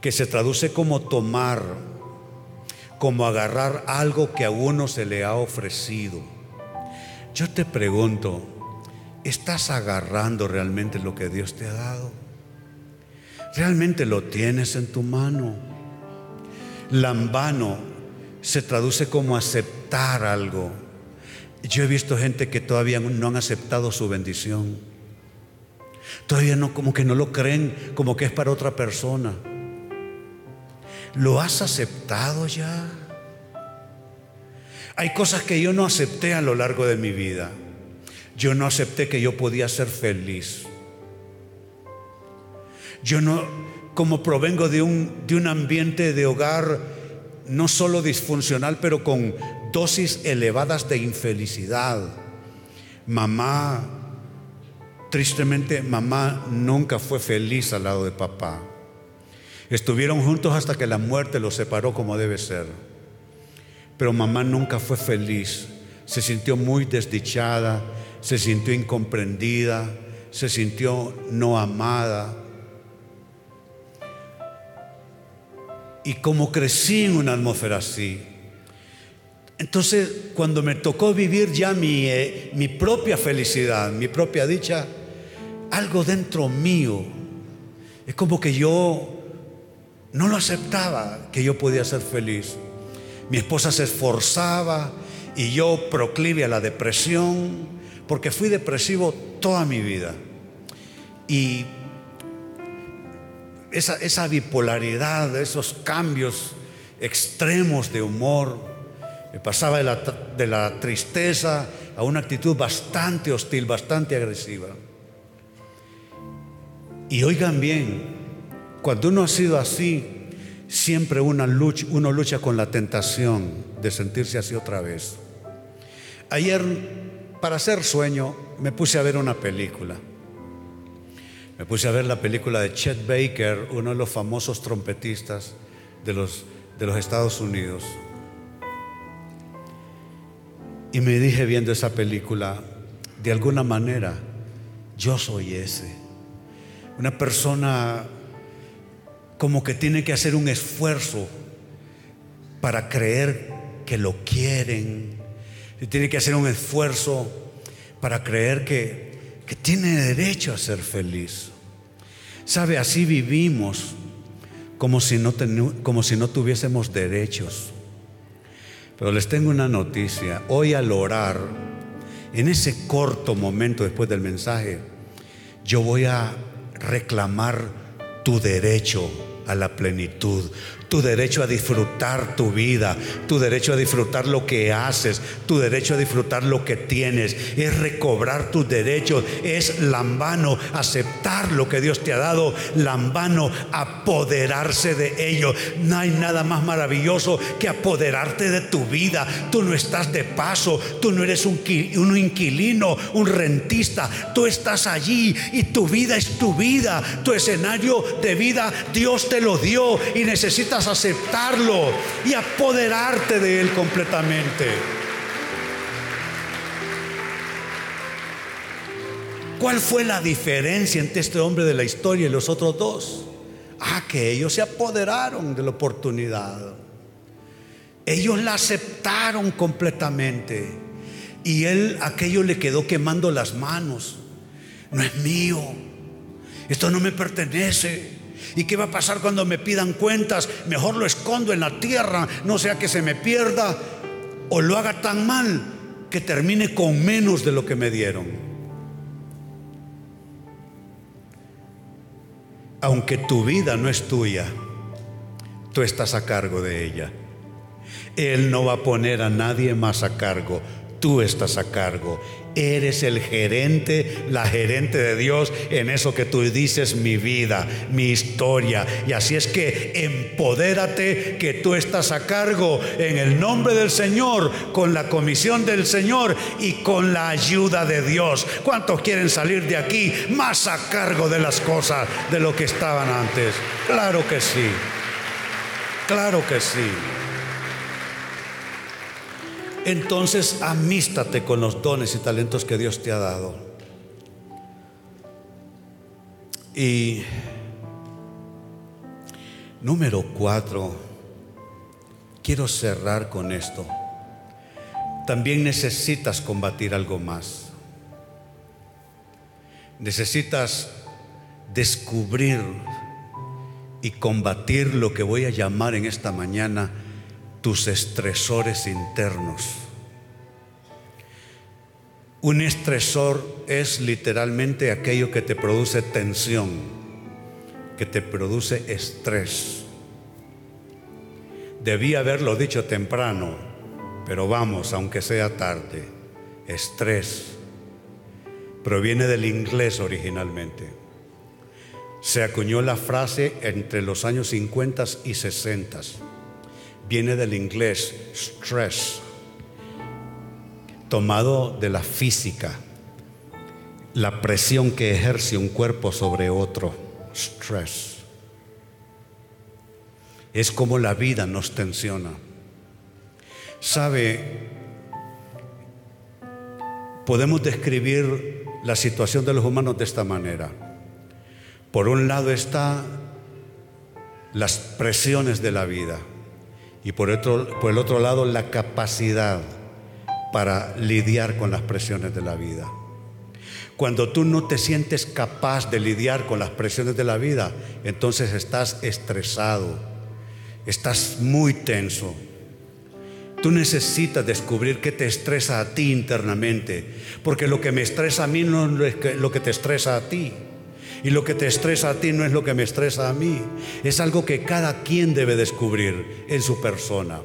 que se traduce como tomar, como agarrar algo que a uno se le ha ofrecido. Yo te pregunto, ¿estás agarrando realmente lo que Dios te ha dado? Realmente lo tienes en tu mano. Lambano se traduce como aceptar algo. Yo he visto gente que todavía no han aceptado su bendición. Todavía no, como que no lo creen, como que es para otra persona. ¿Lo has aceptado ya? Hay cosas que yo no acepté a lo largo de mi vida. Yo no acepté que yo podía ser feliz. Yo no, como provengo de un, de un ambiente de hogar no solo disfuncional, pero con dosis elevadas de infelicidad. Mamá, tristemente, mamá nunca fue feliz al lado de papá. Estuvieron juntos hasta que la muerte los separó como debe ser. Pero mamá nunca fue feliz. Se sintió muy desdichada, se sintió incomprendida, se sintió no amada. Y como crecí en una atmósfera así, entonces cuando me tocó vivir ya mi, eh, mi propia felicidad, mi propia dicha, algo dentro mío, es como que yo no lo aceptaba que yo podía ser feliz. Mi esposa se esforzaba y yo proclive a la depresión, porque fui depresivo toda mi vida. Y esa, bipolaridad, esos cambios extremos de humor. Me pasaba de la, de la tristeza a una actitud bastante hostil, bastante agresiva. Y oigan bien, cuando uno ha sido así, siempre uno lucha con la tentación de sentirse así otra vez. Ayer, para hacer sueño, me puse a ver una película. Me puse a ver la película de Chet Baker, uno de los famosos trompetistas de los, de los Estados Unidos. Y me dije viendo esa película, de alguna manera, yo soy ese. Una persona como que tiene que hacer un esfuerzo para creer que lo quieren. Tiene que hacer un esfuerzo para creer que que tiene derecho a ser feliz. Sabe, así vivimos como si no, como si no tuviésemos derechos. Pero les tengo una noticia. Hoy al orar, en ese corto momento después del mensaje, yo voy a reclamar tu derecho a la plenitud, tu derecho a disfrutar tu vida, tu derecho a disfrutar lo que haces, tu derecho a disfrutar lo que tienes, es recobrar tus derechos, es lambano, aceptar lo que Dios te ha dado, lambano, apoderarse de ello. No hay nada más maravilloso que apoderarte de tu vida. Tú no estás de paso, tú no eres un, un inquilino, un rentista, tú estás allí y tu vida es tu vida, tu escenario de vida Dios te lo dio y necesitas aceptarlo y apoderarte de Él completamente. ¿Cuál fue la diferencia entre este hombre de la historia y los otros dos? Ah, que ellos se apoderaron de la oportunidad. Ellos la aceptaron completamente. Y él, aquello le quedó quemando las manos. No es mío. Esto no me pertenece. ¿Y qué va a pasar cuando me pidan cuentas? Mejor lo escondo en la tierra, no sea que se me pierda o lo haga tan mal que termine con menos de lo que me dieron. Aunque tu vida no es tuya, tú estás a cargo de ella. Él no va a poner a nadie más a cargo, tú estás a cargo. Eres el gerente, la gerente de Dios en eso que tú dices, mi vida, mi historia. Y así es que empodérate que tú estás a cargo en el nombre del Señor, con la comisión del Señor y con la ayuda de Dios. ¿Cuántos quieren salir de aquí más a cargo de las cosas de lo que estaban antes? Claro que sí. Claro que sí. Entonces amístate con los dones y talentos que Dios te ha dado. Y número cuatro, quiero cerrar con esto. También necesitas combatir algo más. Necesitas descubrir y combatir lo que voy a llamar en esta mañana tus estresores internos. Un estresor es literalmente aquello que te produce tensión, que te produce estrés. Debí haberlo dicho temprano, pero vamos, aunque sea tarde, estrés proviene del inglés originalmente. Se acuñó la frase entre los años 50 y 60 viene del inglés stress, tomado de la física, la presión que ejerce un cuerpo sobre otro, stress. Es como la vida nos tensiona. Sabe, podemos describir la situación de los humanos de esta manera. Por un lado está las presiones de la vida y por, el otro lado la capacidad para lidiar con las presiones de la vida. Cuando tú no te sientes capaz de lidiar con las presiones de la vida, entonces estás estresado, estás muy tenso. Tú necesitas descubrir qué te estresa a ti internamente, porque lo que me estresa a mí no es lo que te estresa a ti. Y lo que te estresa a ti no es lo que me estresa a mí. Es algo que cada quien debe descubrir en su persona.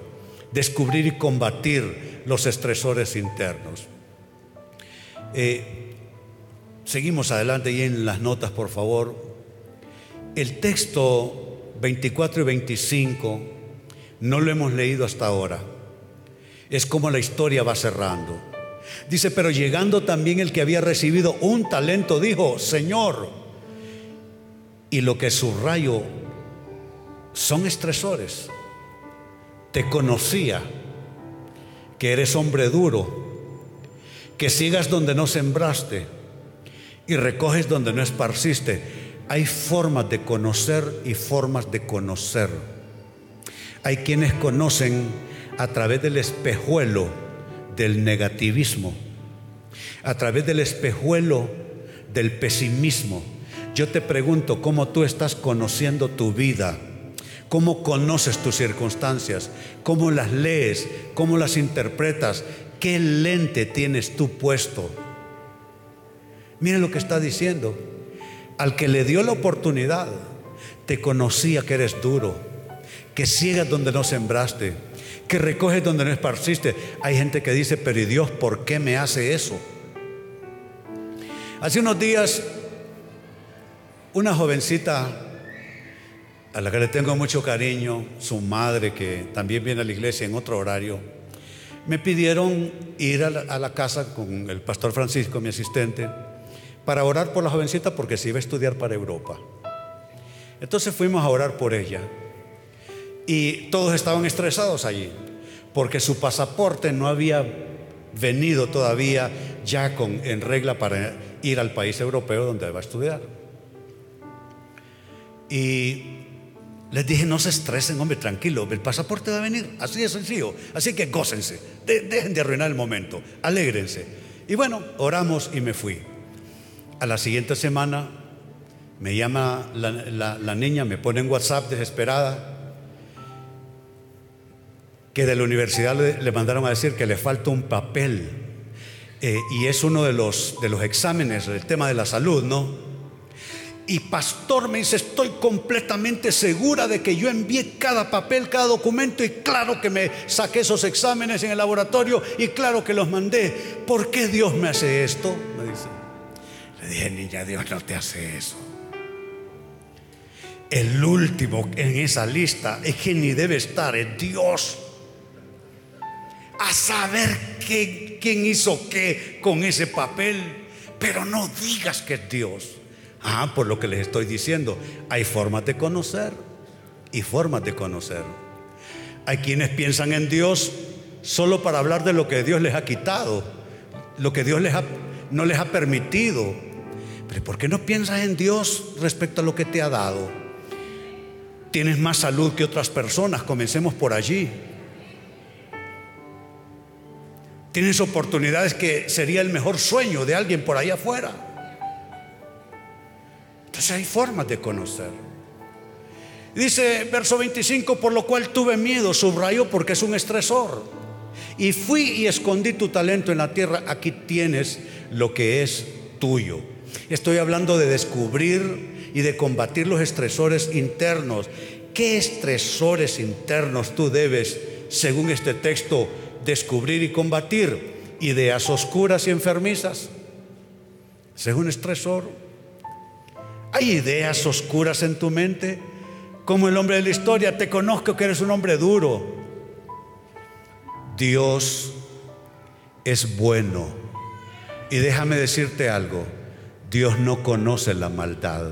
Descubrir y combatir los estresores internos. Eh, seguimos adelante y en las notas, por favor. El texto 24 y 25 no lo hemos leído hasta ahora. Es como la historia va cerrando. Dice, pero llegando también el que había recibido un talento, dijo, Señor, y lo que subrayo son estresores. Te conocía que eres hombre duro, que sigas donde no sembraste y recoges donde no esparciste. Hay formas de conocer y formas de conocer. Hay quienes conocen a través del espejuelo del negativismo, a través del espejuelo del pesimismo yo te pregunto cómo tú estás conociendo tu vida, cómo conoces tus circunstancias, cómo las lees, cómo las interpretas, qué lente tienes tú puesto. Mire lo que está diciendo. Al que le dio la oportunidad, te conocía que eres duro, que ciegas donde no sembraste, que recoges donde no esparciste. Hay gente que dice, pero ¿y Dios por qué me hace eso? Hace unos días una jovencita a la que le tengo mucho cariño, su madre que también viene a la iglesia en otro horario, me pidieron ir a la, casa con el pastor Francisco, mi asistente, para orar por la jovencita porque se iba a estudiar para Europa. Entonces fuimos a orar por ella y todos estaban estresados allí porque su pasaporte no había venido todavía ya con, en regla para ir al país europeo donde va a estudiar. Y les dije, no se estresen, hombre, tranquilo, el pasaporte va a venir, así de sencillo. Así que gócense, dejen de arruinar el momento, alégrense. Y bueno, oramos y me fui. A la siguiente semana Me llama la, niña, me pone en WhatsApp desesperada que de la universidad le, mandaron a decir que le falta un papel. Eh, y es uno de los, de los exámenes, el tema de la salud, ¿no? Y pastor me dice, estoy completamente segura de que yo envié cada papel, cada documento y claro que me saqué esos exámenes en el laboratorio y claro que los mandé. ¿Por qué Dios me hace esto? Me dice. Le dije, niña, Dios no te hace eso. El último en esa lista es que ni debe estar, es Dios. A saber quién hizo qué con ese papel, pero no digas que es Dios. Ah, por lo que les estoy diciendo, hay formas de conocer y formas de conocer. Hay quienes piensan en Dios solo para hablar de lo que Dios les ha quitado, lo que Dios les no les ha permitido. Pero ¿por qué no piensas en Dios respecto a lo que te ha dado? Tienes más salud que otras personas, comencemos por allí. Tienes oportunidades que sería el mejor sueño de alguien por ahí afuera. Entonces hay formas de conocer. Dice verso 25, por lo cual tuve miedo, subrayó porque es un estresor. Y fui y escondí tu talento en la tierra, aquí tienes lo que es tuyo. Estoy hablando de descubrir y de combatir los estresores internos. ¿Qué estresores internos tú debes, según este texto, descubrir y combatir? Ideas oscuras y enfermizas. Según estresor, ¿Hay ideas oscuras en tu mente? Como el hombre de la historia, te conozco que eres un hombre duro. Dios es bueno. Y déjame decirte algo, Dios no conoce la maldad,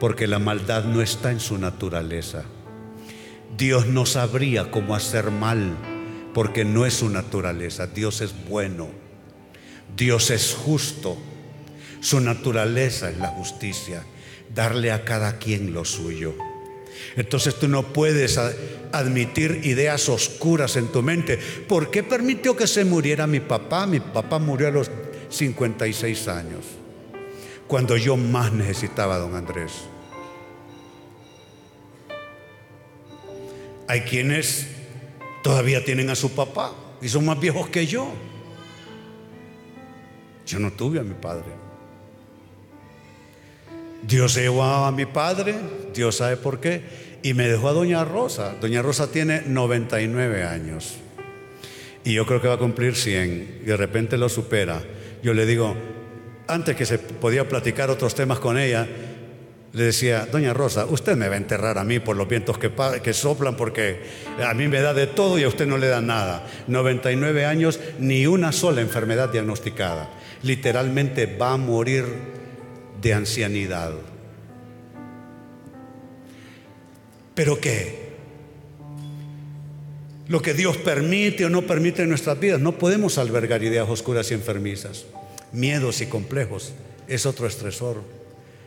porque la maldad no está en su naturaleza. Dios no sabría cómo hacer mal, porque no es su naturaleza. Dios es bueno. Dios es justo. Su naturaleza es la justicia, darle a cada quien lo suyo. Entonces tú no puedes admitir ideas oscuras en tu mente. ¿Por qué permitió que se muriera mi papá? Mi papá murió a los 56 años, cuando yo más necesitaba a don Andrés. Hay quienes todavía tienen a su papá y son más viejos que yo. Yo no tuve a mi padre. Dios llevó a mi padre, Dios sabe por qué, y me dejó a Doña Rosa. Doña Rosa tiene 99 años y yo creo que va a cumplir 100 y de repente lo supera. Yo le digo, antes que se podía platicar otros temas con ella, le decía, Doña Rosa, usted me va a enterrar a mí por los vientos que soplan porque a mí me da de todo y a usted no le da nada. 99 años, ni una sola enfermedad diagnosticada. Literalmente va a morir de ancianidad. Pero qué? Lo que Dios permite o no permite en nuestras vidas, no podemos albergar ideas oscuras y enfermizas, miedos y complejos. Es otro estresor.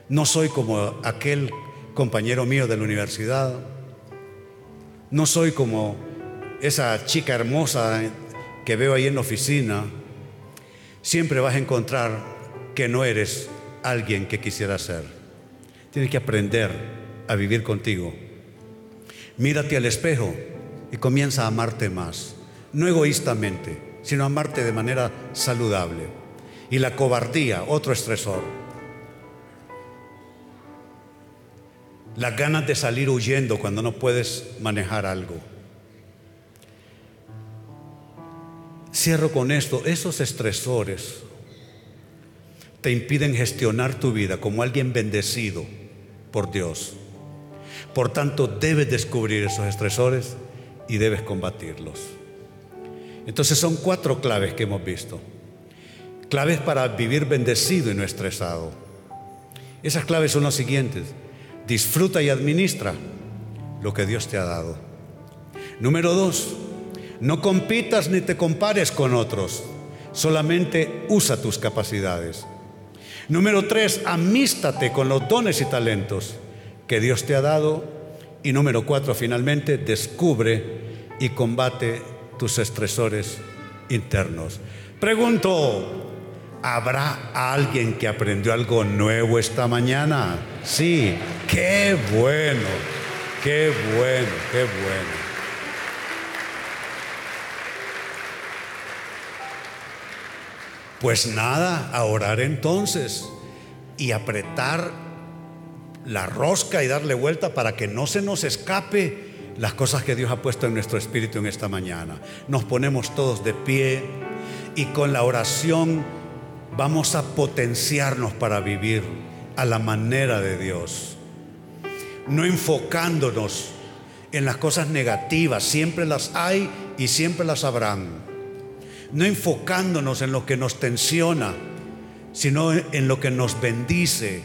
No soy como aquel compañero mío de la universidad. No soy como esa chica hermosa que veo ahí en la oficina. Siempre vas a encontrar que no eres alguien que quisiera ser. Tienes que aprender a vivir contigo. Mírate al espejo y comienza a amarte más. No egoístamente, sino a amarte de manera saludable. Y la cobardía, otro estresor. Las ganas de salir huyendo cuando no puedes manejar algo. Cierro con esto, esos estresores te impiden gestionar tu vida como alguien bendecido por Dios. Por tanto, debes descubrir esos estresores y debes combatirlos. Entonces son cuatro claves que hemos visto. Claves para vivir bendecido y no estresado. Esas claves son las siguientes. Disfruta y administra lo que Dios te ha dado. Número dos, no compitas ni te compares con otros. Solamente usa tus capacidades. Número tres, amístate con los dones y talentos que Dios te ha dado. Y número cuatro, finalmente, descubre y combate tus estresores internos. Pregunto, ¿Habrá alguien que aprendió algo nuevo esta mañana? Sí, qué bueno, qué bueno, qué bueno. Pues nada, a orar entonces y apretar la rosca y darle vuelta para que no se nos escape las cosas que Dios ha puesto en nuestro espíritu en esta mañana. Nos ponemos todos de pie y con la oración vamos a potenciarnos para vivir a la manera de Dios. No enfocándonos en las cosas negativas, siempre las hay y siempre las habrán. No enfocándonos en lo que nos tensiona, sino en lo que nos bendice.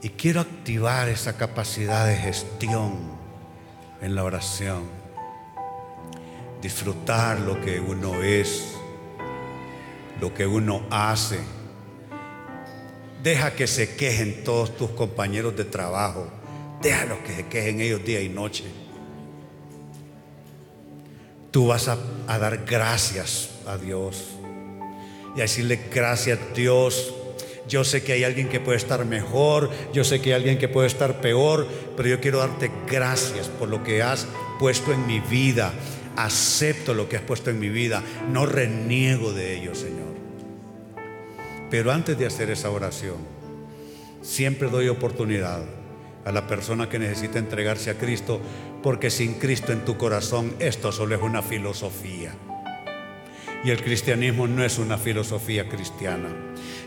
Y quiero activar esa capacidad de gestión en la oración. Disfrutar lo que uno es, lo que uno hace. Deja que se quejen todos tus compañeros de trabajo. Déjalos que se quejen ellos día y noche tú vas a, dar gracias a Dios y a decirle gracias Dios. Yo sé que hay alguien que puede estar mejor, yo sé que hay alguien que puede estar peor, pero yo quiero darte gracias por lo que has puesto en mi vida. Acepto lo que has puesto en mi vida, no reniego de ello, Señor. Pero antes de hacer esa oración, siempre doy oportunidad a la persona que necesita entregarse a Cristo porque sin Cristo en tu corazón esto solo es una filosofía. Y el cristianismo no es una filosofía cristiana.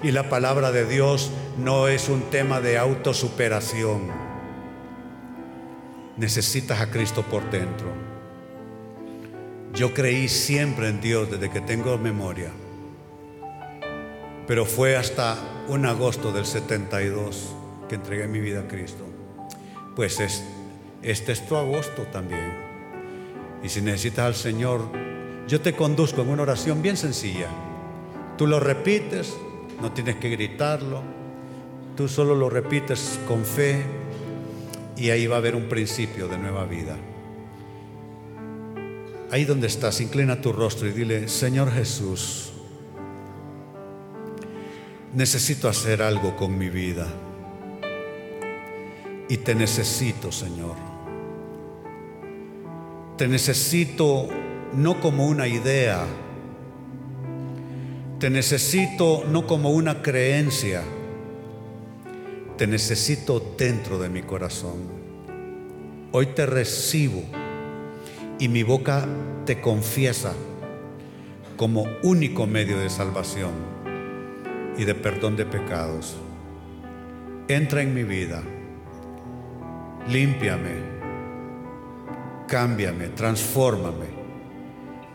Y la palabra de Dios no es un tema de autosuperación. Necesitas a Cristo por dentro. Yo creí siempre en Dios desde que tengo memoria. Pero fue hasta un agosto del 72 que entregué mi vida a Cristo. Pues es este es tu agosto también. Y si necesitas al Señor, yo te conduzco en una oración bien sencilla. Tú lo repites, no tienes que gritarlo. Tú solo lo repites con fe y ahí va a haber un principio de nueva vida. Ahí donde estás, inclina tu rostro y dile, Señor Jesús, necesito hacer algo con mi vida. Y te necesito, Señor. Te necesito no como una idea, te necesito no como una creencia, te necesito dentro de mi corazón. Hoy te recibo y mi boca te confiesa como único medio de salvación y de perdón de pecados. Entra en mi vida, límpiame cámbiame, transfórmame,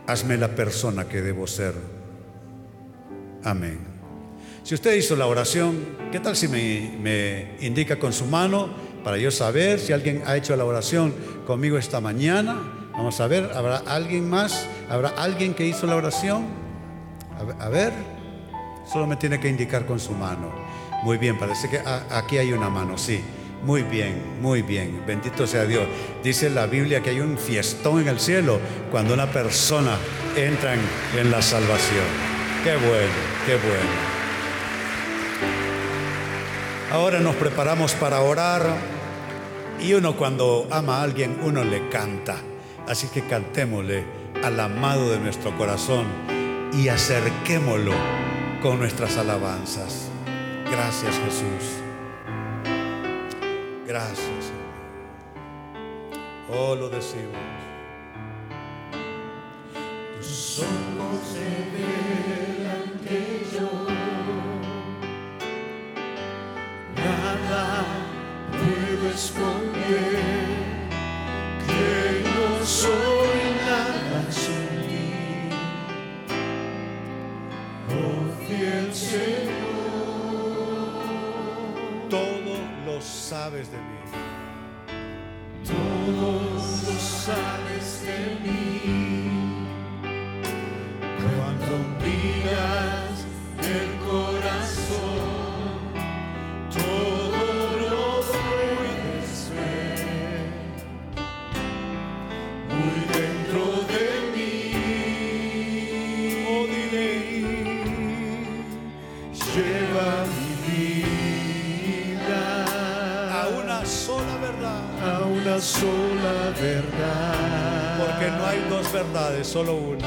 hazme la persona que debo ser. Amén. Si usted hizo la oración, ¿qué tal si me, indica con su mano para yo saber si alguien ha hecho la oración conmigo esta mañana? Vamos a ver, ¿habrá alguien más? ¿Habrá alguien que hizo la oración? A ver, solo me tiene que indicar con su mano. Muy bien, parece que aquí hay una mano, sí. Muy bien, muy bien. Bendito sea Dios. Dice la Biblia que hay un fiestón en el cielo cuando una persona entra en, la salvación. Qué bueno, qué bueno. Ahora nos preparamos para orar y uno cuando ama a alguien, uno le canta. Así que cantémosle al amado de nuestro corazón y acerquémoslo con nuestras alabanzas. Gracias Jesús. Gracias, Señor. Oh, lo decimos. Tus ojos se que yo nada puedo esconder, que no soy nada sin ti. Oh, fiel Señor. Sabes de mí. Todo lo sabes de mí. solo uno.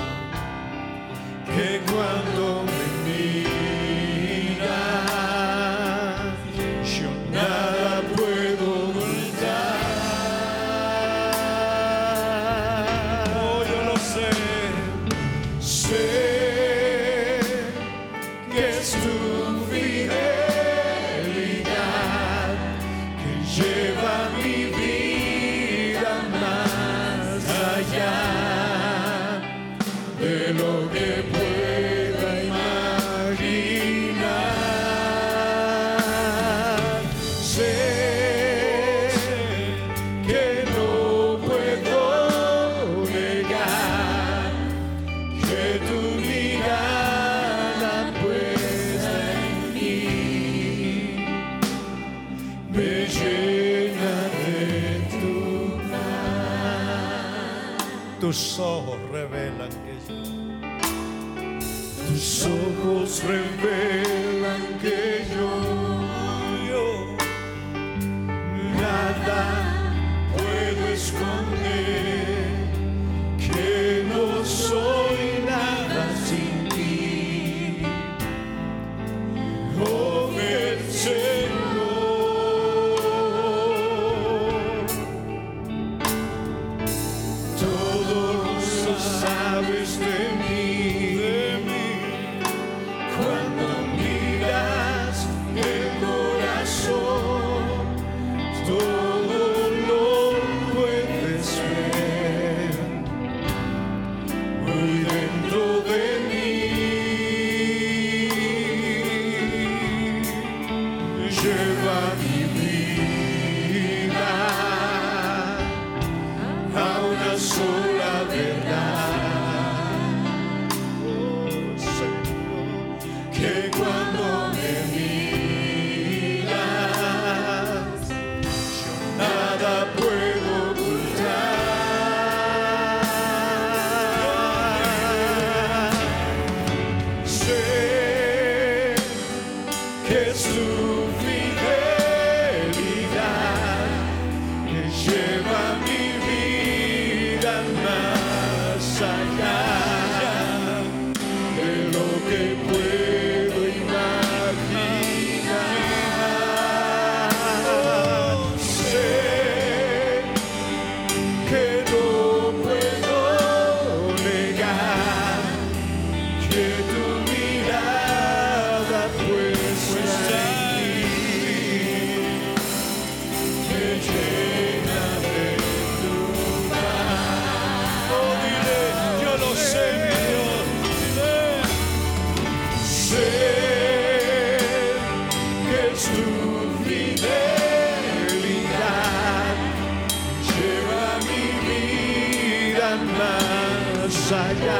más allá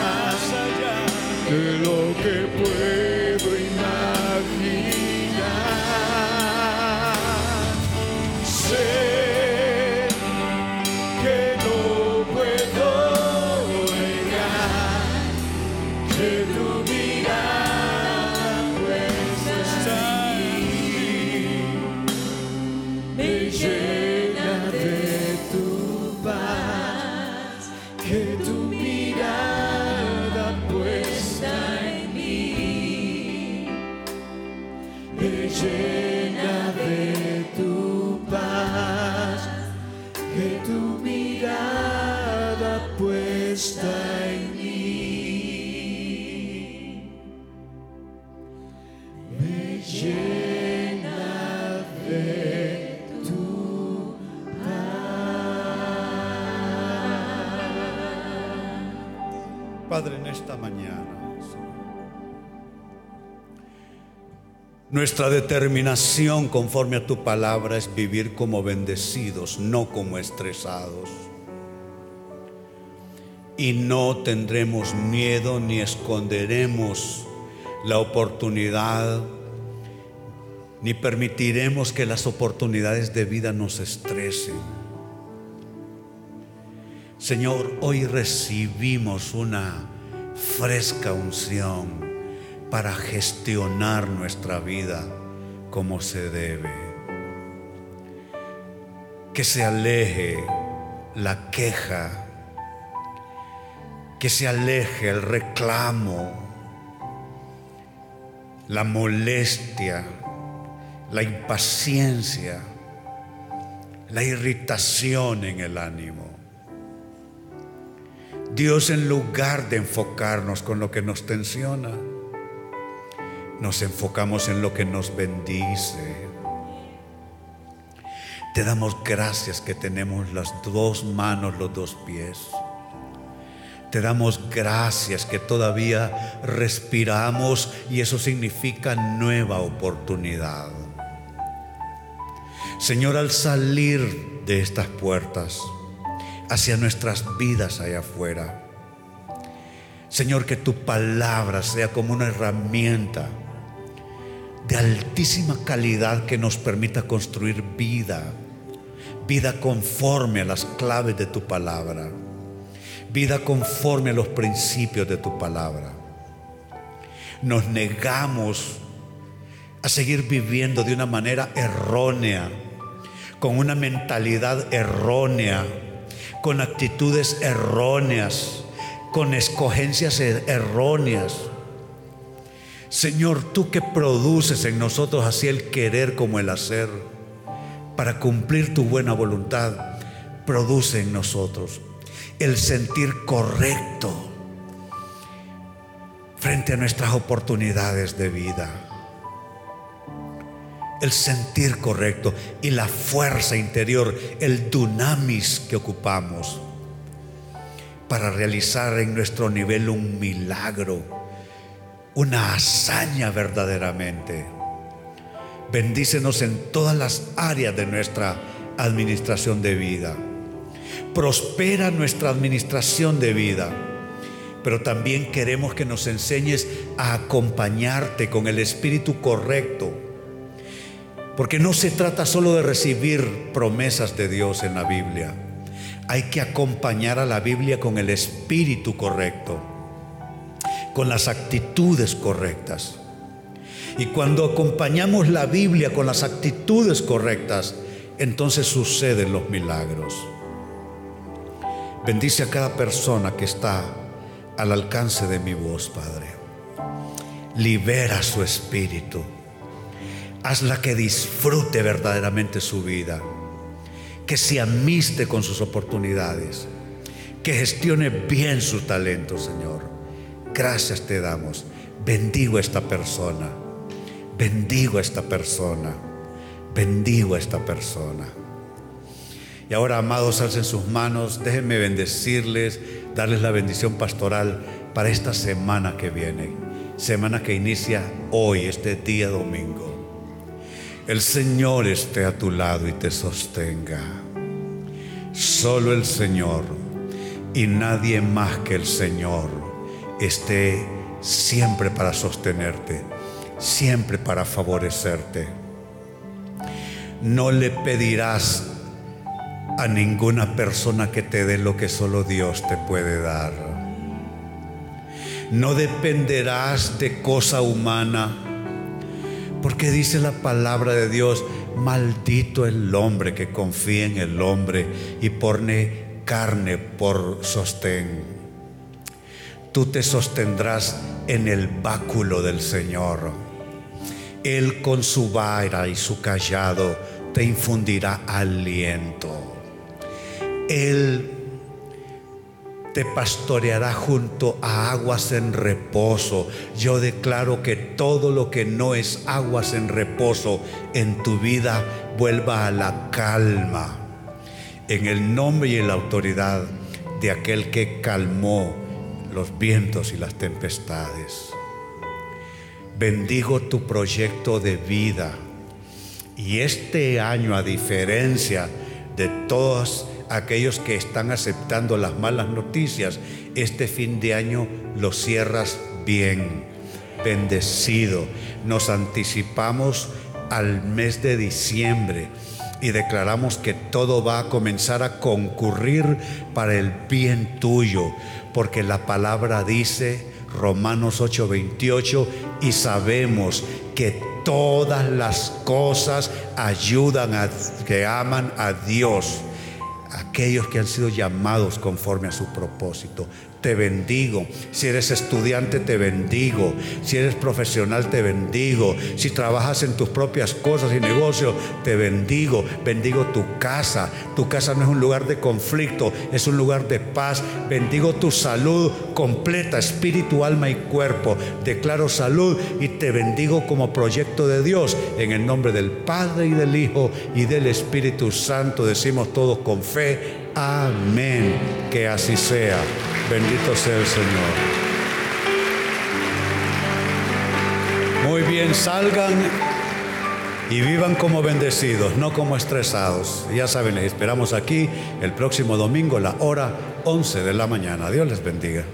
más de lo que puedo. Nuestra determinación conforme a tu palabra es vivir como bendecidos, no como estresados. Y no tendremos miedo ni esconderemos la oportunidad, ni permitiremos que las oportunidades de vida nos estresen. Señor, hoy recibimos una fresca unción para gestionar nuestra vida como se debe. Que se aleje la queja, que se aleje el reclamo, la molestia, la impaciencia, la irritación en el ánimo. Dios en lugar de enfocarnos con lo que nos tensiona, nos enfocamos en lo que nos bendice. Te damos gracias que tenemos las dos manos, los dos pies. Te damos gracias que todavía respiramos y eso significa nueva oportunidad. Señor, al salir de estas puertas hacia nuestras vidas allá afuera, Señor, que tu palabra sea como una herramienta de altísima calidad que nos permita construir vida, vida conforme a las claves de tu palabra, vida conforme a los principios de tu palabra. Nos negamos a seguir viviendo de una manera errónea con una mentalidad errónea, con actitudes erróneas, con escogencias er-, erróneas. Señor, tú que produces en nosotros así el querer como el hacer, para cumplir tu buena voluntad, produce en nosotros el sentir correcto frente a nuestras oportunidades de vida. El sentir correcto y la fuerza interior, el dunamis que ocupamos para realizar en nuestro nivel un milagro, una hazaña verdaderamente. Bendícenos en todas las áreas de nuestra administración de vida. Prospera nuestra administración de vida. Pero también queremos que nos enseñes a acompañarte con el espíritu correcto porque no se trata solo de recibir promesas de Dios en la Biblia. Hay que acompañar a la Biblia con el espíritu correcto, con las actitudes correctas. Y cuando acompañamos la Biblia con las actitudes correctas, entonces suceden los milagros. Bendice a cada persona que está al alcance de mi voz, Padre. Libera su espíritu Hazla que disfrute verdaderamente su vida, que se amiste con sus oportunidades, que gestione bien su talento, Señor. Gracias te damos. Bendigo a esta persona. Bendigo a esta persona. Bendigo a esta persona. Y ahora, amados, alcen sus manos. Déjenme bendecirles, darles la bendición pastoral para esta semana que viene. Semana que inicia hoy, este día domingo. El Señor esté a tu lado y te sostenga. Solo el Señor y nadie más que el Señor esté siempre para sostenerte, siempre para favorecerte. No le pedirás a ninguna persona que te dé lo que solo Dios te puede dar. No dependerás de cosa humana porque dice la palabra de Dios, maldito el hombre que confía en el hombre y pone carne por sostén. Tú te sostendrás en el báculo del Señor. Él con su vara y su callado te infundirá aliento. Él te pastoreará junto a aguas en reposo. Yo declaro que todo lo que no es aguas en reposo en tu vida vuelva a la calma. En el nombre y en la autoridad de aquel que calmó los vientos y las tempestades. Bendigo tu proyecto de vida. Y este año, a diferencia de todas aquellos que están aceptando las malas noticias, este fin de año lo cierras bien, bendecido. Nos anticipamos al mes de diciembre y declaramos que todo va a comenzar a concurrir para el bien tuyo, porque la palabra dice, Romanos 8:28, y sabemos que todas las cosas ayudan a que aman a Dios, aquellos que han sido llamados conforme a su propósito te bendigo. Si eres estudiante, te bendigo. Si eres profesional, te bendigo. Si trabajas en tus propias cosas y negocios, te bendigo. Bendigo tu casa. Tu casa no es un lugar de conflicto, es un lugar de paz. Bendigo tu salud completa, espíritu, alma y cuerpo. Declaro salud y te bendigo como proyecto de Dios. En el nombre del Padre y del Hijo y del Espíritu Santo decimos todos con fe. Amén. Que así sea. Bendito sea el Señor. Muy bien, salgan y vivan como bendecidos, no como estresados. Ya saben, les esperamos aquí el próximo domingo, la hora 11 de la mañana. Dios les bendiga.